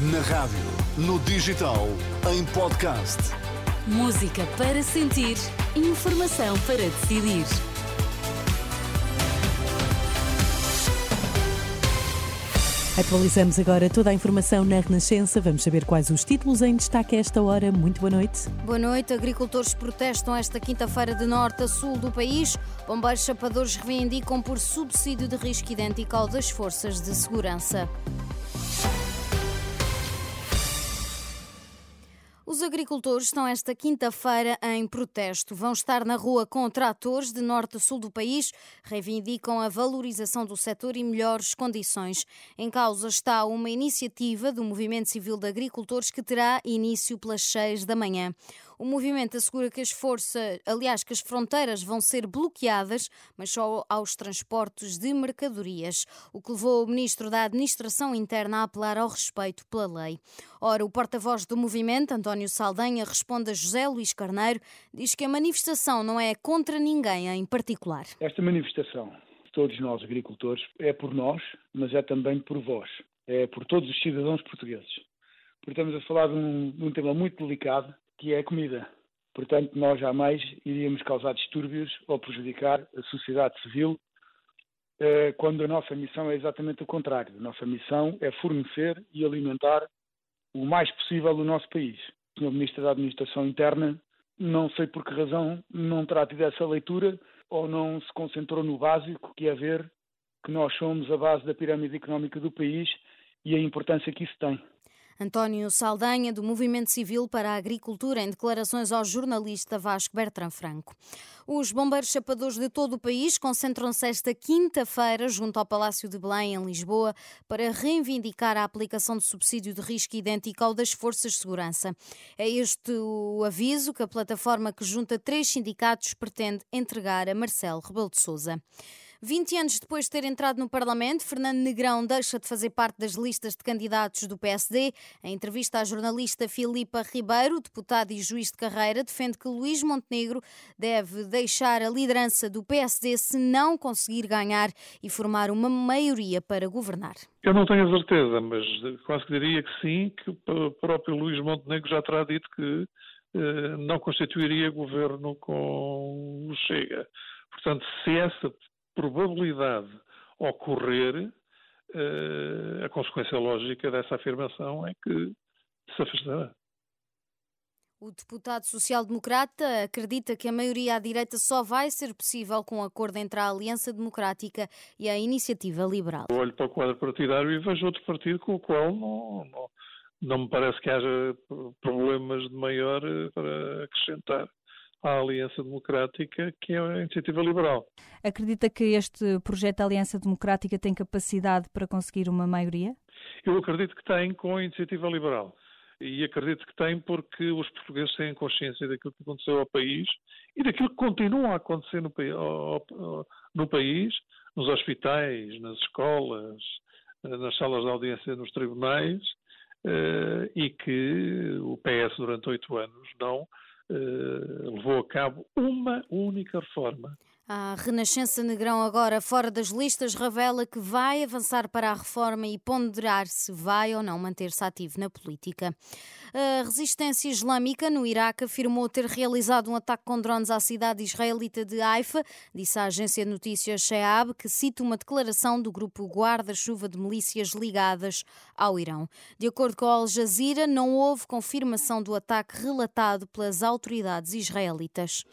Na rádio, no digital, em podcast. Música para sentir, informação para decidir. Atualizamos agora toda a informação na Renascença. Vamos saber quais os títulos em destaque a esta hora. Muito boa noite. Boa noite. Agricultores protestam esta quinta-feira de norte a sul do país. Bombeiros chapadores reivindicam por subsídio de risco idêntico ao das forças de segurança. Os agricultores estão esta quinta-feira em protesto. Vão estar na rua com tratores de norte a sul do país, reivindicam a valorização do setor e melhores condições. Em causa está uma iniciativa do Movimento Civil de Agricultores que terá início pelas seis da manhã. O movimento assegura que as forças, aliás, que as fronteiras vão ser bloqueadas, mas só aos transportes de mercadorias, o que levou o ministro da Administração Interna a apelar ao respeito pela lei. Ora, o porta-voz do movimento, António Saldanha, responde a José Luís Carneiro, diz que a manifestação não é contra ninguém em particular. Esta manifestação, todos nós agricultores, é por nós, mas é também por vós, é por todos os cidadãos portugueses. Porque estamos a falar de um, de um tema muito delicado, que é a comida. Portanto, nós jamais iríamos causar distúrbios ou prejudicar a sociedade civil, eh, quando a nossa missão é exatamente o contrário. A nossa missão é fornecer e alimentar o mais possível o nosso país. O Sr. Ministro da Administração Interna, não sei por que razão, não terá tido essa leitura ou não se concentrou no básico, que é ver que nós somos a base da pirâmide económica do país e a importância que isso tem. António Saldanha, do Movimento Civil para a Agricultura, em declarações ao jornalista Vasco Bertrand Franco. Os bombeiros chapadores de todo o país concentram-se esta quinta-feira junto ao Palácio de Belém, em Lisboa, para reivindicar a aplicação de subsídio de risco idêntico ao das forças de segurança. É este o aviso que a plataforma que junta três sindicatos pretende entregar a Marcelo Rebelo de Sousa. 20 anos depois de ter entrado no Parlamento, Fernando Negrão deixa de fazer parte das listas de candidatos do PSD. Em entrevista à jornalista Filipa Ribeiro, deputado e juiz de carreira, defende que Luís Montenegro deve deixar a liderança do PSD se não conseguir ganhar e formar uma maioria para governar. Eu não tenho a certeza, mas quase que diria que sim, que o próprio Luís Montenegro já terá dito que eh, não constituiria governo com o Chega. Portanto, se essa probabilidade ocorrer, uh, a consequência lógica dessa afirmação é que se afastará. O deputado social-democrata acredita que a maioria à direita só vai ser possível com um acordo entre a Aliança Democrática e a Iniciativa Liberal. Eu olho para o quadro partidário e vejo outro partido com o qual não, não, não me parece que haja problemas de maior eh, para acrescentar à Aliança Democrática, que é a Iniciativa Liberal. Acredita que este projeto da Aliança Democrática tem capacidade para conseguir uma maioria? Eu acredito que tem com a Iniciativa Liberal. E acredito que tem porque os portugueses têm consciência daquilo que aconteceu ao país e daquilo que continua a acontecer no, no país, nos hospitais, nas escolas, nas salas de audiência nos tribunais, eh, e que o PS durante oito anos não levou a cabo uma única reforma. A Renascença Negrão, agora fora das listas, revela que vai avançar para a reforma e ponderar se vai ou não manter-se ativo na política. A resistência islâmica no Iraque afirmou ter realizado um ataque com drones à cidade israelita de Haifa, disse a agência de notícias Sheab, que cita uma declaração do grupo Guarda-Chuva de Milícias ligadas ao Irão. De acordo com a Al Jazeera, não houve confirmação do ataque relatado pelas autoridades israelitas.